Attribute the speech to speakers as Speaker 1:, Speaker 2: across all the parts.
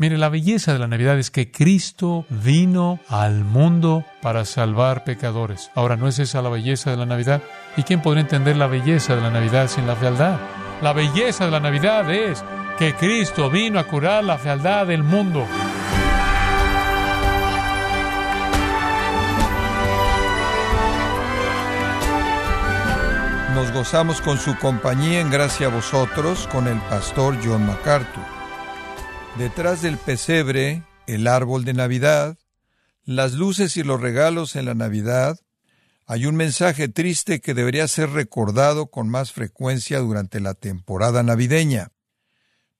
Speaker 1: Mire, la belleza de la Navidad es que Cristo vino al mundo para salvar pecadores. Ahora, ¿no es esa la belleza de la Navidad? ¿Y quién podría entender la belleza de la Navidad sin la fealdad? La belleza de la Navidad es que Cristo vino a curar la fealdad del mundo.
Speaker 2: Nos gozamos con su compañía en gracia a vosotros con el pastor John MacArthur. Detrás del pesebre, el árbol de Navidad, las luces y los regalos en la Navidad, hay un mensaje triste que debería ser recordado con más frecuencia durante la temporada navideña.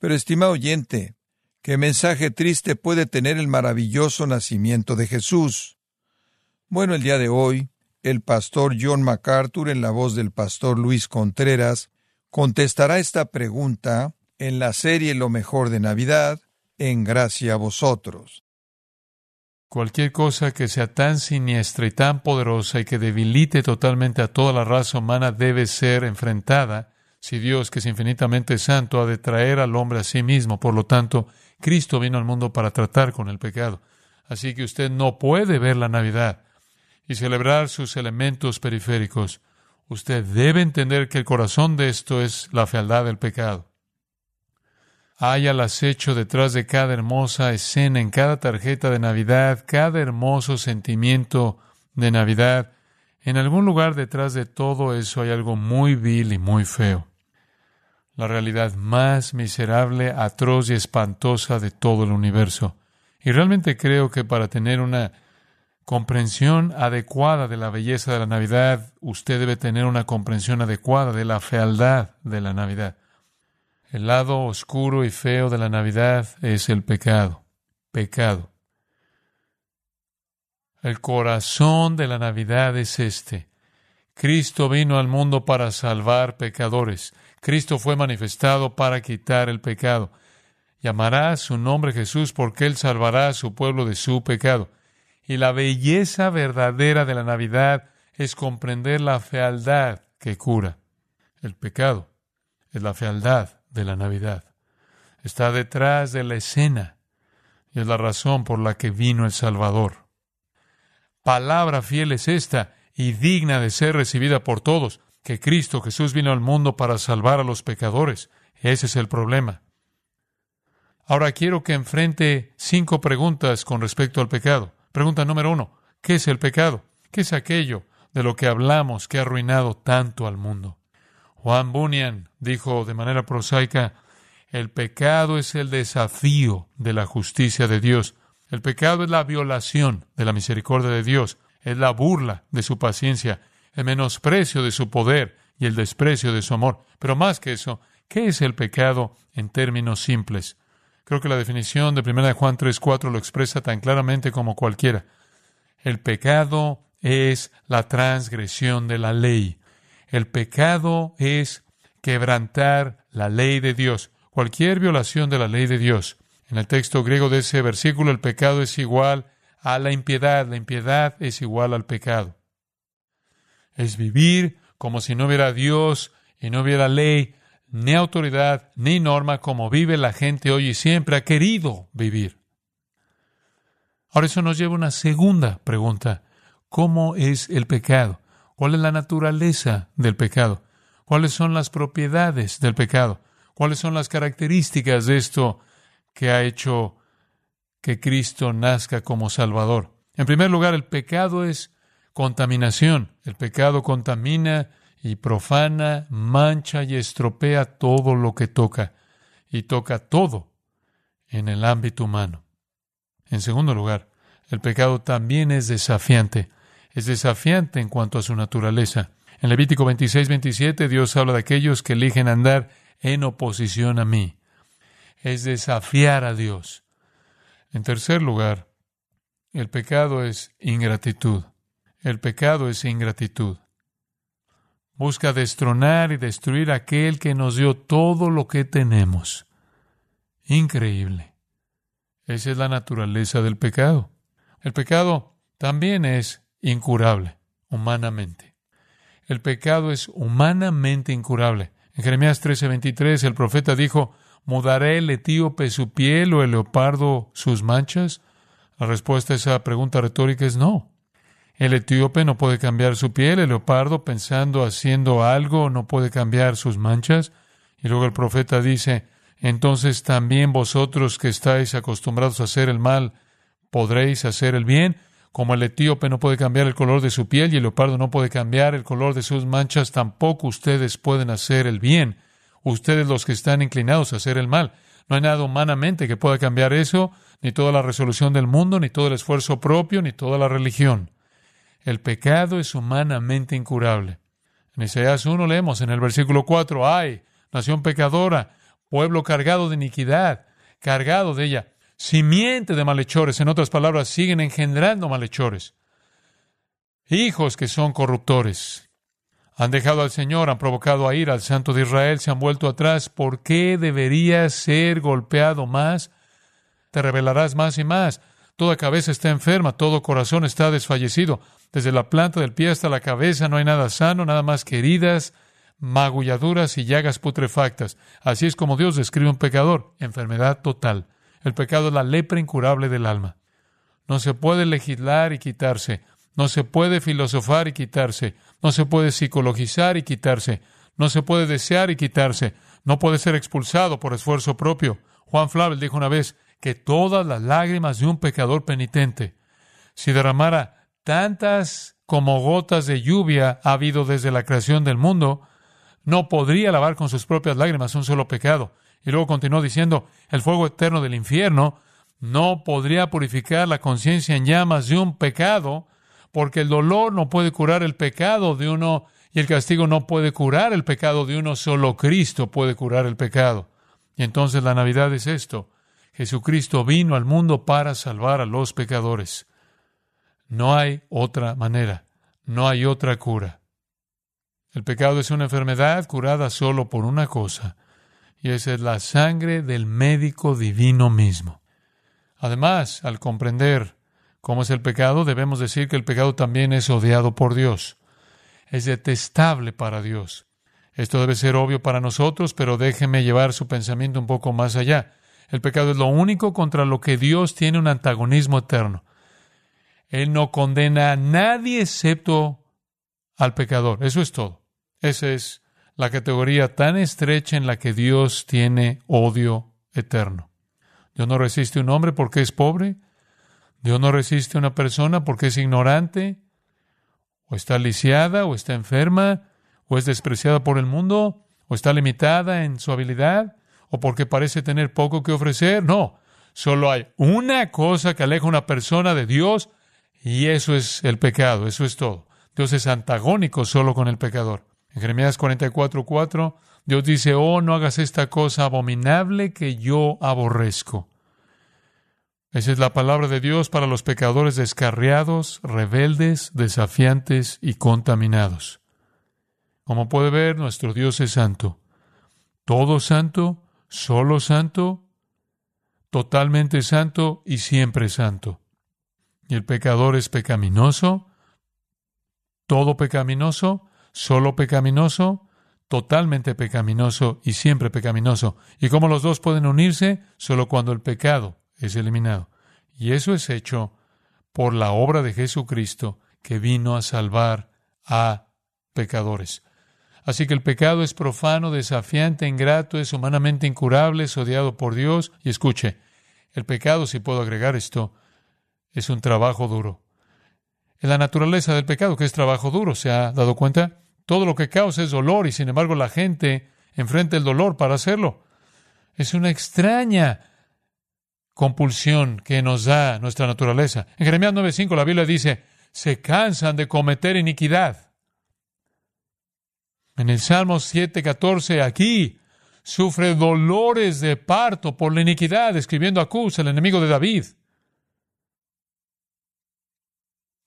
Speaker 2: Pero, estimado oyente, ¿qué mensaje triste puede tener el maravilloso nacimiento de Jesús? Bueno, el día de hoy, el pastor John MacArthur, en la voz del pastor Luis Contreras, contestará esta pregunta en la serie Lo mejor de Navidad, en gracia a vosotros.
Speaker 1: Cualquier cosa que sea tan siniestra y tan poderosa y que debilite totalmente a toda la raza humana debe ser enfrentada si Dios, que es infinitamente santo, ha de traer al hombre a sí mismo. Por lo tanto, Cristo vino al mundo para tratar con el pecado. Así que usted no puede ver la Navidad y celebrar sus elementos periféricos. Usted debe entender que el corazón de esto es la fealdad del pecado hay al acecho detrás de cada hermosa escena, en cada tarjeta de Navidad, cada hermoso sentimiento de Navidad. En algún lugar detrás de todo eso hay algo muy vil y muy feo. La realidad más miserable, atroz y espantosa de todo el universo. Y realmente creo que para tener una comprensión adecuada de la belleza de la Navidad, usted debe tener una comprensión adecuada de la fealdad de la Navidad. El lado oscuro y feo de la Navidad es el pecado. Pecado. El corazón de la Navidad es este. Cristo vino al mundo para salvar pecadores. Cristo fue manifestado para quitar el pecado. Llamará su nombre Jesús porque Él salvará a su pueblo de su pecado. Y la belleza verdadera de la Navidad es comprender la fealdad que cura. El pecado es la fealdad de la Navidad. Está detrás de la escena y es la razón por la que vino el Salvador. Palabra fiel es esta y digna de ser recibida por todos, que Cristo Jesús vino al mundo para salvar a los pecadores. Ese es el problema. Ahora quiero que enfrente cinco preguntas con respecto al pecado. Pregunta número uno, ¿qué es el pecado? ¿Qué es aquello de lo que hablamos que ha arruinado tanto al mundo? Juan Bunyan dijo de manera prosaica, el pecado es el desafío de la justicia de Dios. El pecado es la violación de la misericordia de Dios, es la burla de su paciencia, el menosprecio de su poder y el desprecio de su amor. Pero más que eso, ¿qué es el pecado en términos simples? Creo que la definición de 1 Juan 3.4 lo expresa tan claramente como cualquiera. El pecado es la transgresión de la ley. El pecado es quebrantar la ley de Dios, cualquier violación de la ley de Dios. En el texto griego de ese versículo, el pecado es igual a la impiedad, la impiedad es igual al pecado. Es vivir como si no hubiera Dios y no hubiera ley, ni autoridad, ni norma como vive la gente hoy y siempre ha querido vivir. Ahora eso nos lleva a una segunda pregunta. ¿Cómo es el pecado? ¿Cuál es la naturaleza del pecado? ¿Cuáles son las propiedades del pecado? ¿Cuáles son las características de esto que ha hecho que Cristo nazca como Salvador? En primer lugar, el pecado es contaminación. El pecado contamina y profana, mancha y estropea todo lo que toca, y toca todo en el ámbito humano. En segundo lugar, el pecado también es desafiante es desafiante en cuanto a su naturaleza. En Levítico 26, 27 Dios habla de aquellos que eligen andar en oposición a mí. Es desafiar a Dios. En tercer lugar, el pecado es ingratitud. El pecado es ingratitud. Busca destronar y destruir a aquel que nos dio todo lo que tenemos. Increíble. Esa es la naturaleza del pecado. El pecado también es incurable, humanamente. El pecado es humanamente incurable. En Jeremías 13:23 el profeta dijo, ¿Mudaré el etíope su piel o el leopardo sus manchas? La respuesta a esa pregunta retórica es no. El etíope no puede cambiar su piel, el leopardo, pensando, haciendo algo, no puede cambiar sus manchas. Y luego el profeta dice, entonces también vosotros que estáis acostumbrados a hacer el mal, podréis hacer el bien. Como el etíope no puede cambiar el color de su piel y el leopardo no puede cambiar el color de sus manchas, tampoco ustedes pueden hacer el bien. Ustedes los que están inclinados a hacer el mal. No hay nada humanamente que pueda cambiar eso, ni toda la resolución del mundo, ni todo el esfuerzo propio, ni toda la religión. El pecado es humanamente incurable. En Isaías 1 leemos en el versículo 4, ay, nación pecadora, pueblo cargado de iniquidad, cargado de ella simiente de malhechores, en otras palabras, siguen engendrando malhechores. Hijos que son corruptores. Han dejado al Señor, han provocado a ir al Santo de Israel, se han vuelto atrás. ¿Por qué debería ser golpeado más? Te revelarás más y más. Toda cabeza está enferma, todo corazón está desfallecido. Desde la planta del pie hasta la cabeza no hay nada sano, nada más que heridas, magulladuras y llagas putrefactas. Así es como Dios describe un pecador, enfermedad total. El pecado es la lepra incurable del alma. No se puede legislar y quitarse. No se puede filosofar y quitarse. No se puede psicologizar y quitarse. No se puede desear y quitarse. No puede ser expulsado por esfuerzo propio. Juan Flavel dijo una vez que todas las lágrimas de un pecador penitente, si derramara tantas como gotas de lluvia ha habido desde la creación del mundo, no podría lavar con sus propias lágrimas un solo pecado. Y luego continuó diciendo, el fuego eterno del infierno no podría purificar la conciencia en llamas de un pecado, porque el dolor no puede curar el pecado de uno y el castigo no puede curar el pecado de uno, solo Cristo puede curar el pecado. Y entonces la Navidad es esto. Jesucristo vino al mundo para salvar a los pecadores. No hay otra manera, no hay otra cura. El pecado es una enfermedad curada solo por una cosa, y esa es la sangre del médico divino mismo. Además, al comprender cómo es el pecado, debemos decir que el pecado también es odiado por Dios. Es detestable para Dios. Esto debe ser obvio para nosotros, pero déjeme llevar su pensamiento un poco más allá. El pecado es lo único contra lo que Dios tiene un antagonismo eterno. Él no condena a nadie excepto al pecador. Eso es todo. Esa es la categoría tan estrecha en la que Dios tiene odio eterno. Dios no resiste a un hombre porque es pobre. Dios no resiste a una persona porque es ignorante, o está lisiada, o está enferma, o es despreciada por el mundo, o está limitada en su habilidad, o porque parece tener poco que ofrecer. No, solo hay una cosa que aleja a una persona de Dios y eso es el pecado, eso es todo. Dios es antagónico solo con el pecador. En Jeremías 44:4, Dios dice, oh, no hagas esta cosa abominable que yo aborrezco. Esa es la palabra de Dios para los pecadores descarriados, rebeldes, desafiantes y contaminados. Como puede ver, nuestro Dios es santo. Todo santo, solo santo, totalmente santo y siempre santo. Y el pecador es pecaminoso, todo pecaminoso, solo pecaminoso, totalmente pecaminoso y siempre pecaminoso. ¿Y cómo los dos pueden unirse? Solo cuando el pecado es eliminado. Y eso es hecho por la obra de Jesucristo que vino a salvar a pecadores. Así que el pecado es profano, desafiante, ingrato, es humanamente incurable, es odiado por Dios. Y escuche, el pecado, si puedo agregar esto, es un trabajo duro. En la naturaleza del pecado, que es trabajo duro, ¿se ha dado cuenta? Todo lo que causa es dolor y sin embargo la gente enfrenta el dolor para hacerlo. Es una extraña compulsión que nos da nuestra naturaleza. En Jeremías 9:5 la Biblia dice, se cansan de cometer iniquidad. En el Salmo 7:14 aquí sufre dolores de parto por la iniquidad, escribiendo a Cus, el enemigo de David,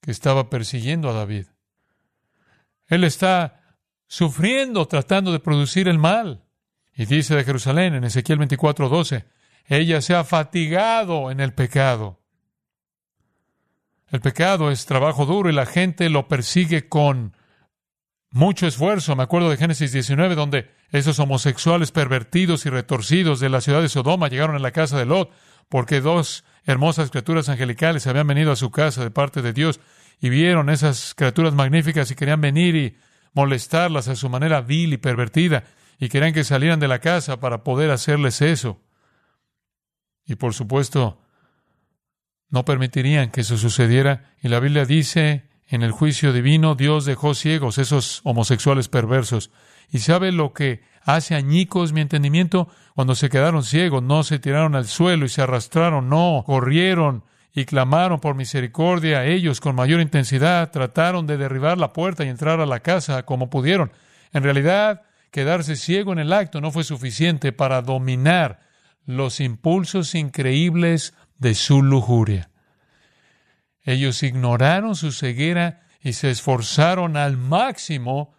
Speaker 1: que estaba persiguiendo a David. Él está sufriendo, tratando de producir el mal. Y dice de Jerusalén en Ezequiel 24:12, ella se ha fatigado en el pecado. El pecado es trabajo duro y la gente lo persigue con mucho esfuerzo. Me acuerdo de Génesis 19, donde Esos homosexuales pervertidos y retorcidos de la ciudad de Sodoma llegaron a la casa de Lot porque dos hermosas criaturas angelicales habían venido a su casa de parte de Dios y vieron esas criaturas magníficas y querían venir y molestarlas a su manera vil y pervertida y querían que salieran de la casa para poder hacerles eso. Y por supuesto, no permitirían que eso sucediera. Y la Biblia dice, en el juicio divino, Dios dejó ciegos esos homosexuales perversos. ¿Y sabe lo que hace añicos mi entendimiento? Cuando se quedaron ciegos, no se tiraron al suelo y se arrastraron, no, corrieron y clamaron por misericordia. Ellos, con mayor intensidad, trataron de derribar la puerta y entrar a la casa como pudieron. En realidad, quedarse ciego en el acto no fue suficiente para dominar los impulsos increíbles de su lujuria. Ellos ignoraron su ceguera y se esforzaron al máximo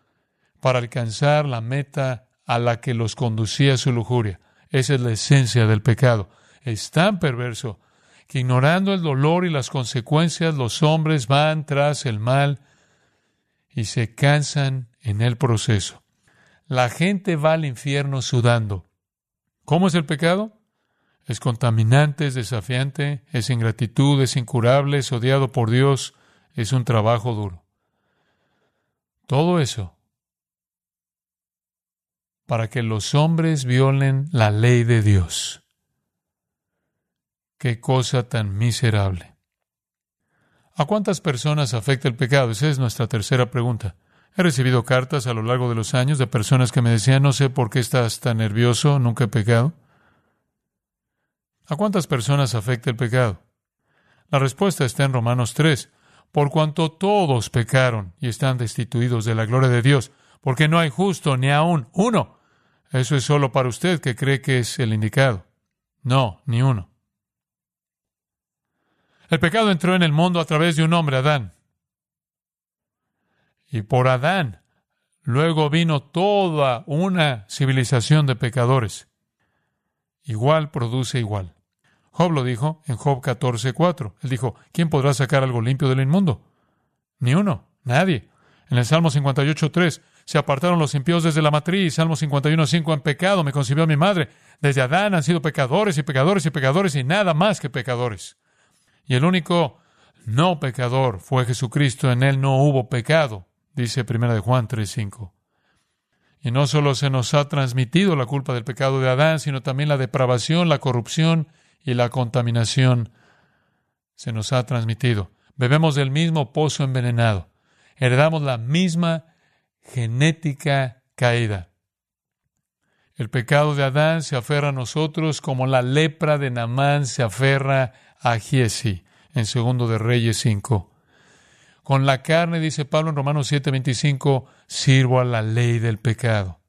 Speaker 1: para alcanzar la meta a la que los conducía su lujuria. Esa es la esencia del pecado. Es tan perverso que ignorando el dolor y las consecuencias, los hombres van tras el mal y se cansan en el proceso. La gente va al infierno sudando. ¿Cómo es el pecado? Es contaminante, es desafiante, es ingratitud, es incurable, es odiado por Dios, es un trabajo duro. Todo eso para que los hombres violen la ley de Dios. Qué cosa tan miserable. ¿A cuántas personas afecta el pecado? Esa es nuestra tercera pregunta. He recibido cartas a lo largo de los años de personas que me decían, no sé por qué estás tan nervioso, nunca he pecado. ¿A cuántas personas afecta el pecado? La respuesta está en Romanos 3. Por cuanto todos pecaron y están destituidos de la gloria de Dios, porque no hay justo ni aún uno. Eso es solo para usted que cree que es el indicado. No, ni uno. El pecado entró en el mundo a través de un hombre, Adán. Y por Adán luego vino toda una civilización de pecadores. Igual produce igual. Job lo dijo en Job 14:4. Él dijo, ¿quién podrá sacar algo limpio del inmundo? Ni uno, nadie. En el Salmo 58:3, se apartaron los impíos desde la matriz. Salmo 51.5. En pecado me concibió mi madre. Desde Adán han sido pecadores y pecadores y pecadores y nada más que pecadores. Y el único no pecador fue Jesucristo. En él no hubo pecado, dice 1 de Juan 3.5. Y no solo se nos ha transmitido la culpa del pecado de Adán, sino también la depravación, la corrupción y la contaminación se nos ha transmitido. Bebemos del mismo pozo envenenado. Heredamos la misma genética caída. El pecado de Adán se aferra a nosotros como la lepra de Namán se aferra a Giesi en segundo de Reyes 5. Con la carne, dice Pablo en Romanos 7:25, sirvo a la ley del pecado.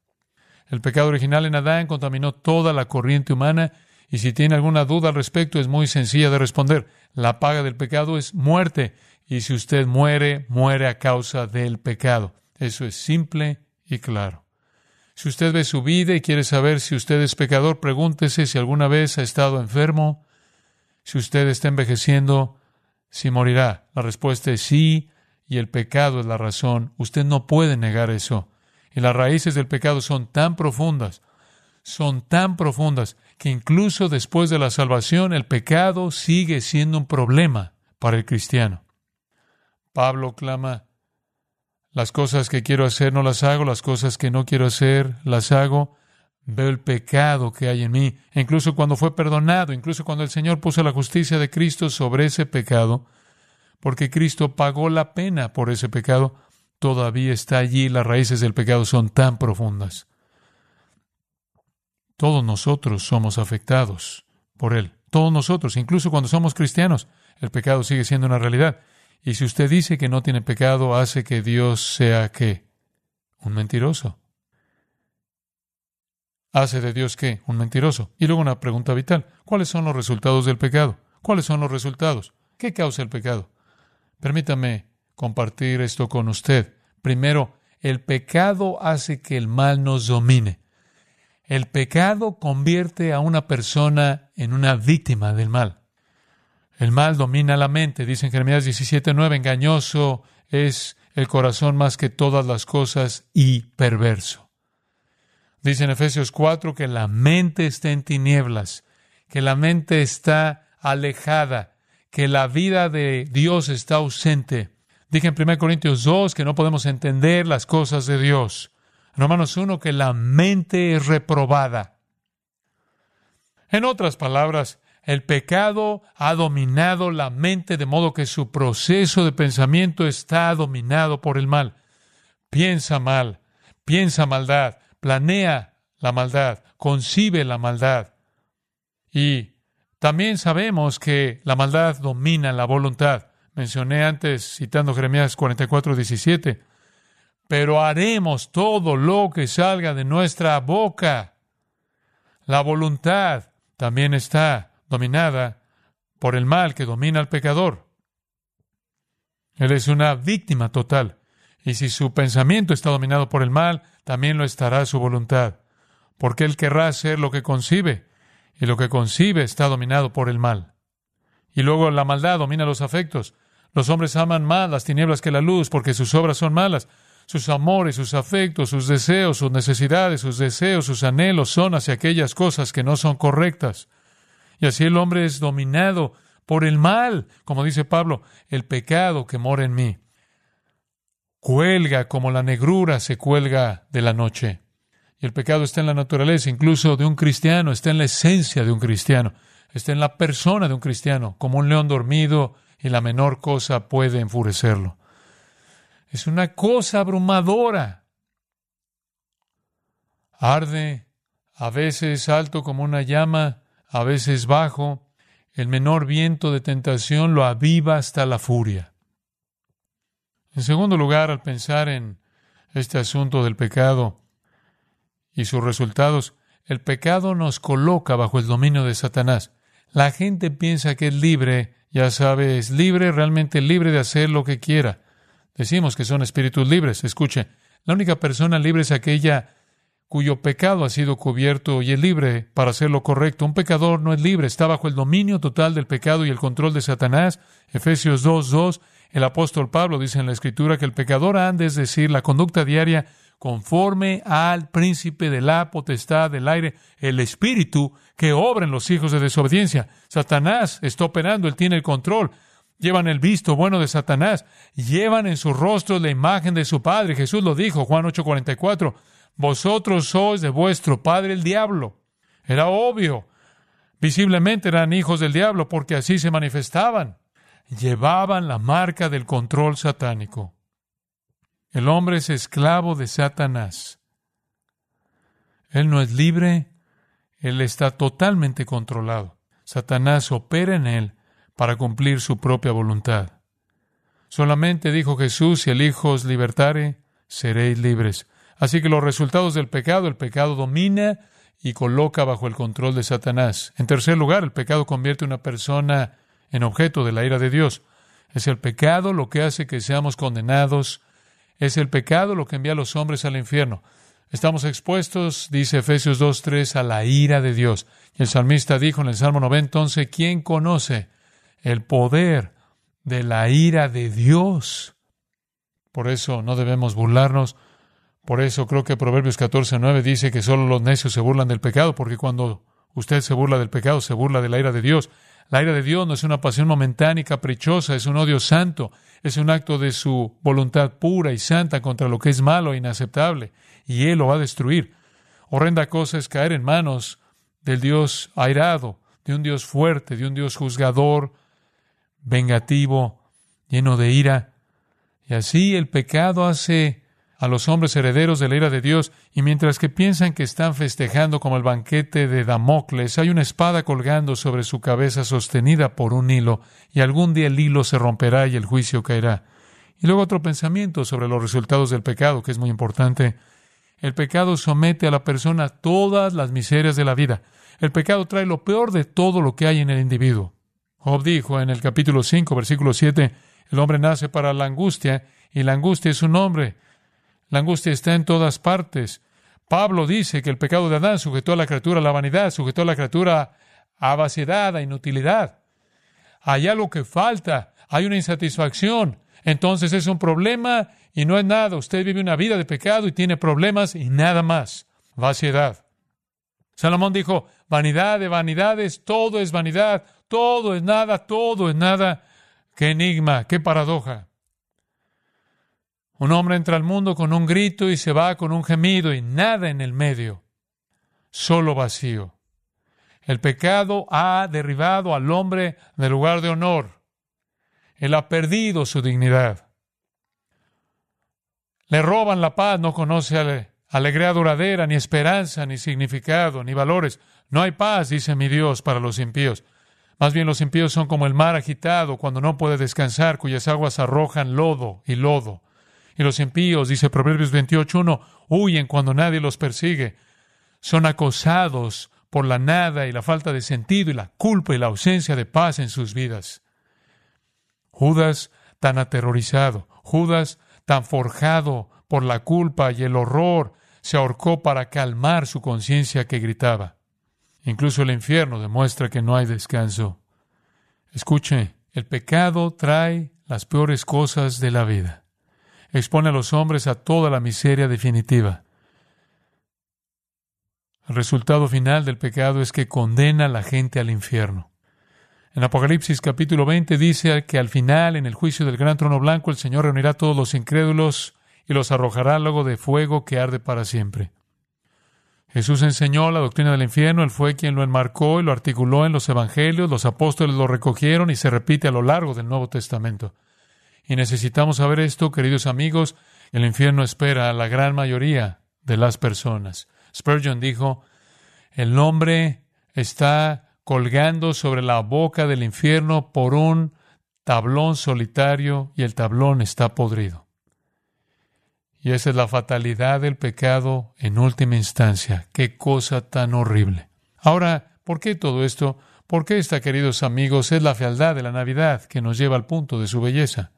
Speaker 1: El pecado original en Adán contaminó toda la corriente humana y si tiene alguna duda al respecto es muy sencilla de responder. La paga del pecado es muerte y si usted muere, muere a causa del pecado. Eso es simple y claro. Si usted ve su vida y quiere saber si usted es pecador, pregúntese si alguna vez ha estado enfermo, si usted está envejeciendo, si morirá. La respuesta es sí, y el pecado es la razón. Usted no puede negar eso. Y las raíces del pecado son tan profundas, son tan profundas, que incluso después de la salvación el pecado sigue siendo un problema para el cristiano. Pablo clama, las cosas que quiero hacer no las hago, las cosas que no quiero hacer las hago. Veo el pecado que hay en mí. Incluso cuando fue perdonado, incluso cuando el Señor puso la justicia de Cristo sobre ese pecado, porque Cristo pagó la pena por ese pecado, todavía está allí. Las raíces del pecado son tan profundas. Todos nosotros somos afectados por él. Todos nosotros, incluso cuando somos cristianos, el pecado sigue siendo una realidad. Y si usted dice que no tiene pecado, hace que Dios sea qué? Un mentiroso. ¿Hace de Dios qué? Un mentiroso. Y luego una pregunta vital. ¿Cuáles son los resultados del pecado? ¿Cuáles son los resultados? ¿Qué causa el pecado? Permítame compartir esto con usted. Primero, el pecado hace que el mal nos domine. El pecado convierte a una persona en una víctima del mal. El mal domina la mente, dice en Jeremías 17:9, engañoso es el corazón más que todas las cosas y perverso. Dice en Efesios 4 que la mente está en tinieblas, que la mente está alejada, que la vida de Dios está ausente. Dije en 1 Corintios 2 que no podemos entender las cosas de Dios. Romanos 1 que la mente es reprobada. En otras palabras, el pecado ha dominado la mente de modo que su proceso de pensamiento está dominado por el mal. Piensa mal, piensa maldad, planea la maldad, concibe la maldad. Y también sabemos que la maldad domina la voluntad. Mencioné antes, citando Jeremías 44, 17, pero haremos todo lo que salga de nuestra boca. La voluntad también está dominada por el mal que domina al pecador. Él es una víctima total. Y si su pensamiento está dominado por el mal, también lo estará su voluntad, porque él querrá hacer lo que concibe, y lo que concibe está dominado por el mal. Y luego la maldad domina los afectos. Los hombres aman más las tinieblas que la luz, porque sus obras son malas. Sus amores, sus afectos, sus deseos, sus necesidades, sus deseos, sus anhelos son hacia aquellas cosas que no son correctas. Y así el hombre es dominado por el mal, como dice Pablo, el pecado que mora en mí. Cuelga como la negrura se cuelga de la noche. Y el pecado está en la naturaleza, incluso de un cristiano, está en la esencia de un cristiano, está en la persona de un cristiano, como un león dormido y la menor cosa puede enfurecerlo. Es una cosa abrumadora. Arde, a veces alto como una llama, a veces bajo, el menor viento de tentación lo aviva hasta la furia. En segundo lugar, al pensar en este asunto del pecado y sus resultados, el pecado nos coloca bajo el dominio de Satanás. La gente piensa que es libre, ya sabe, es libre, realmente libre de hacer lo que quiera. Decimos que son espíritus libres. Escuche, la única persona libre es aquella cuyo pecado ha sido cubierto y es libre para hacer lo correcto. Un pecador no es libre, está bajo el dominio total del pecado y el control de Satanás. Efesios 2.2, el apóstol Pablo dice en la escritura que el pecador anda, es decir, la conducta diaria conforme al príncipe de la potestad del aire, el espíritu que obra en los hijos de desobediencia. Satanás está operando, él tiene el control. Llevan el visto bueno de Satanás, llevan en sus rostros la imagen de su Padre. Jesús lo dijo, Juan 8:44 vosotros sois de vuestro padre el diablo. Era obvio. Visiblemente eran hijos del diablo porque así se manifestaban. Llevaban la marca del control satánico. El hombre es esclavo de Satanás. Él no es libre, él está totalmente controlado. Satanás opera en él para cumplir su propia voluntad. Solamente dijo Jesús, si el Hijo os libertare, seréis libres. Así que los resultados del pecado, el pecado domina y coloca bajo el control de Satanás. En tercer lugar, el pecado convierte a una persona en objeto de la ira de Dios. Es el pecado lo que hace que seamos condenados. Es el pecado lo que envía a los hombres al infierno. Estamos expuestos, dice Efesios 2.3, a la ira de Dios. Y el salmista dijo en el Salmo 90, entonces, ¿quién conoce el poder de la ira de Dios? Por eso no debemos burlarnos por eso creo que Proverbios 14, 9 dice que solo los necios se burlan del pecado, porque cuando usted se burla del pecado, se burla de la ira de Dios. La ira de Dios no es una pasión momentánea y caprichosa, es un odio santo, es un acto de su voluntad pura y santa contra lo que es malo e inaceptable, y Él lo va a destruir. Horrenda cosa es caer en manos del Dios airado, de un Dios fuerte, de un Dios juzgador, vengativo, lleno de ira. Y así el pecado hace a los hombres herederos de la ira de Dios, y mientras que piensan que están festejando como el banquete de Damocles, hay una espada colgando sobre su cabeza sostenida por un hilo, y algún día el hilo se romperá y el juicio caerá. Y luego otro pensamiento sobre los resultados del pecado, que es muy importante. El pecado somete a la persona a todas las miserias de la vida. El pecado trae lo peor de todo lo que hay en el individuo. Job dijo en el capítulo 5, versículo 7, el hombre nace para la angustia, y la angustia es un hombre. La angustia está en todas partes. Pablo dice que el pecado de Adán sujetó a la criatura a la vanidad, sujetó a la criatura a vaciedad, a inutilidad. Hay algo que falta, hay una insatisfacción. Entonces es un problema y no es nada. Usted vive una vida de pecado y tiene problemas y nada más. vaciedad. Salomón dijo, vanidad de vanidades, todo es vanidad, todo es nada, todo es nada. Qué enigma, qué paradoja. Un hombre entra al mundo con un grito y se va con un gemido y nada en el medio, solo vacío. El pecado ha derribado al hombre del lugar de honor. Él ha perdido su dignidad. Le roban la paz, no conoce alegría duradera, ni esperanza, ni significado, ni valores. No hay paz, dice mi Dios, para los impíos. Más bien los impíos son como el mar agitado cuando no puede descansar, cuyas aguas arrojan lodo y lodo. Y los impíos, dice Proverbios 28.1, huyen cuando nadie los persigue. Son acosados por la nada y la falta de sentido y la culpa y la ausencia de paz en sus vidas. Judas tan aterrorizado, Judas tan forjado por la culpa y el horror, se ahorcó para calmar su conciencia que gritaba. Incluso el infierno demuestra que no hay descanso. Escuche, el pecado trae las peores cosas de la vida. Expone a los hombres a toda la miseria definitiva. El resultado final del pecado es que condena a la gente al infierno. En Apocalipsis capítulo 20 dice que al final, en el juicio del gran trono blanco, el Señor reunirá a todos los incrédulos y los arrojará al lago de fuego que arde para siempre. Jesús enseñó la doctrina del infierno, Él fue quien lo enmarcó y lo articuló en los evangelios, los apóstoles lo recogieron y se repite a lo largo del Nuevo Testamento. Y necesitamos saber esto, queridos amigos, el infierno espera a la gran mayoría de las personas. Spurgeon dijo, el hombre está colgando sobre la boca del infierno por un tablón solitario y el tablón está podrido. Y esa es la fatalidad del pecado en última instancia. Qué cosa tan horrible. Ahora, ¿por qué todo esto? ¿Por qué esta, queridos amigos, es la fealdad de la Navidad que nos lleva al punto de su belleza?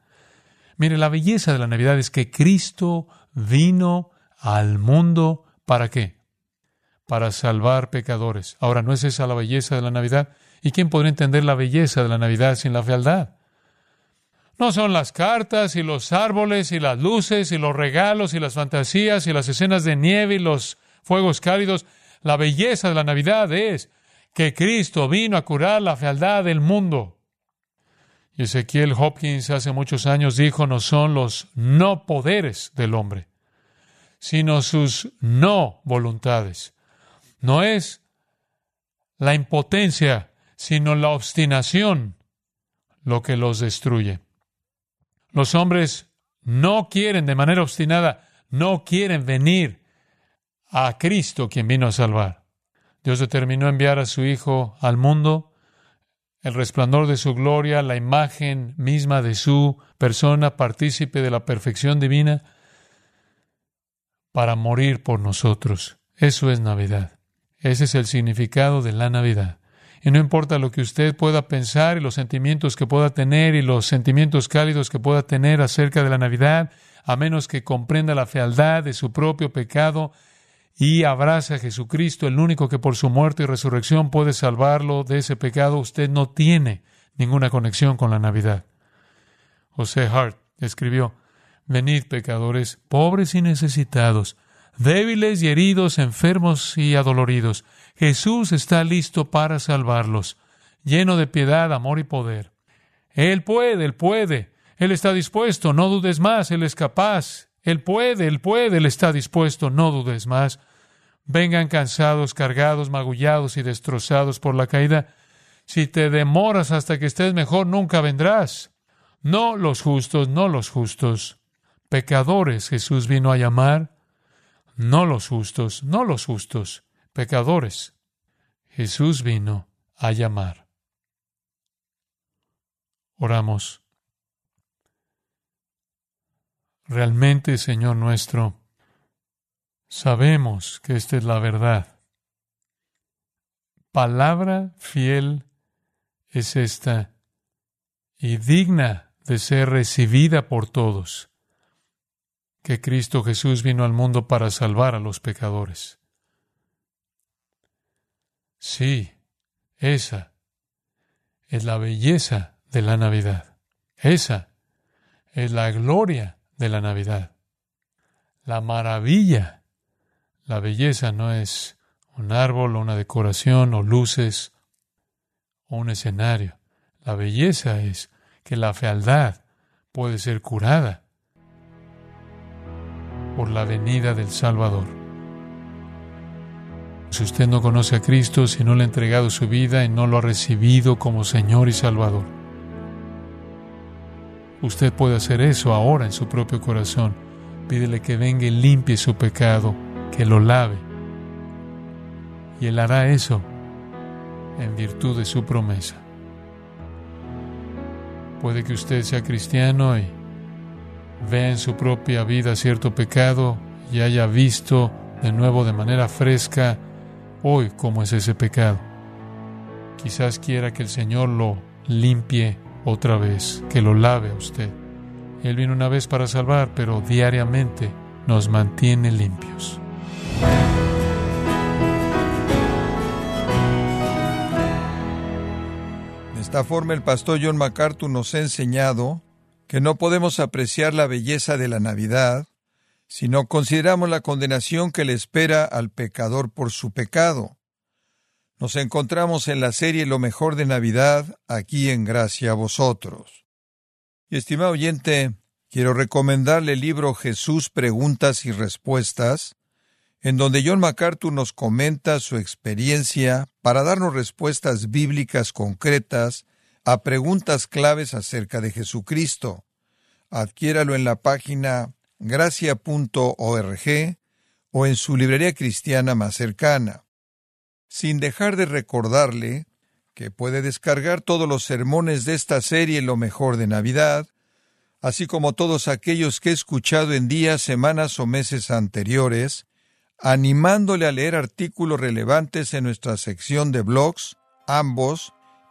Speaker 1: Mire, la belleza de la Navidad es que Cristo vino al mundo para qué? para salvar pecadores. Ahora, ¿no es esa la belleza de la Navidad? ¿Y quién podría entender la belleza de la Navidad sin la fealdad? No son las cartas y los árboles y las luces y los regalos y las fantasías y las escenas de nieve y los fuegos cálidos. La belleza de la Navidad es que Cristo vino a curar la fealdad del mundo. Y Ezequiel Hopkins hace muchos años dijo, no son los no poderes del hombre, sino sus no voluntades. No es la impotencia, sino la obstinación lo que los destruye. Los hombres no quieren de manera obstinada, no quieren venir a Cristo quien vino a salvar. Dios determinó enviar a su Hijo al mundo, el resplandor de su gloria, la imagen misma de su persona, partícipe de la perfección divina, para morir por nosotros. Eso es Navidad. Ese es el significado de la Navidad. Y no importa lo que usted pueda pensar y los sentimientos que pueda tener y los sentimientos cálidos que pueda tener acerca de la Navidad, a menos que comprenda la fealdad de su propio pecado y abrace a Jesucristo, el único que por su muerte y resurrección puede salvarlo de ese pecado, usted no tiene ninguna conexión con la Navidad. José Hart escribió, Venid pecadores, pobres y necesitados, débiles y heridos, enfermos y adoloridos. Jesús está listo para salvarlos, lleno de piedad, amor y poder. Él puede, Él puede, Él está dispuesto, no dudes más, Él es capaz. Él puede, Él puede, Él está dispuesto, no dudes más. Vengan cansados, cargados, magullados y destrozados por la caída. Si te demoras hasta que estés mejor, nunca vendrás. No los justos, no los justos. Pecadores Jesús vino a llamar no los justos, no los justos, pecadores. Jesús vino a llamar. Oramos. Realmente, Señor nuestro, sabemos que esta es la verdad. Palabra fiel es esta y digna de ser recibida por todos que Cristo Jesús vino al mundo para salvar a los pecadores. Sí, esa es la belleza de la Navidad. Esa es la gloria de la Navidad. La maravilla, La belleza no es un árbol o una decoración o luces o un escenario. La belleza es que la fealdad puede ser curada por la venida del Salvador. Si usted no conoce a Cristo, si no le ha entregado su vida y no lo ha recibido como Señor y Salvador, usted puede hacer eso ahora en su propio corazón. Pídele que venga y limpie su pecado, que lo lave. Y Él hará eso en virtud de su promesa. Puede que usted sea cristiano y vea en su propia vida cierto pecado y haya visto de nuevo de manera fresca hoy cómo es ese pecado. Quizás quiera que el Señor lo limpie otra vez, que lo lave a usted. Él vino una vez para salvar, pero diariamente nos mantiene limpios.
Speaker 2: De esta forma el pastor John MacArthur nos ha enseñado que no podemos apreciar la belleza de la Navidad si no consideramos la condenación que le espera al pecador por su pecado. Nos encontramos en la serie Lo mejor de Navidad, aquí en Gracia a vosotros. Y estimado oyente, quiero recomendarle el libro Jesús Preguntas y Respuestas, en donde John MacArthur nos comenta su experiencia para darnos respuestas bíblicas concretas a preguntas claves acerca de Jesucristo. Adquiéralo en la página gracia.org o en su librería cristiana más cercana. Sin dejar de recordarle que puede descargar todos los sermones de esta serie Lo mejor de Navidad, así como todos aquellos que he escuchado en días, semanas o meses anteriores, animándole a leer artículos relevantes en nuestra sección de blogs, ambos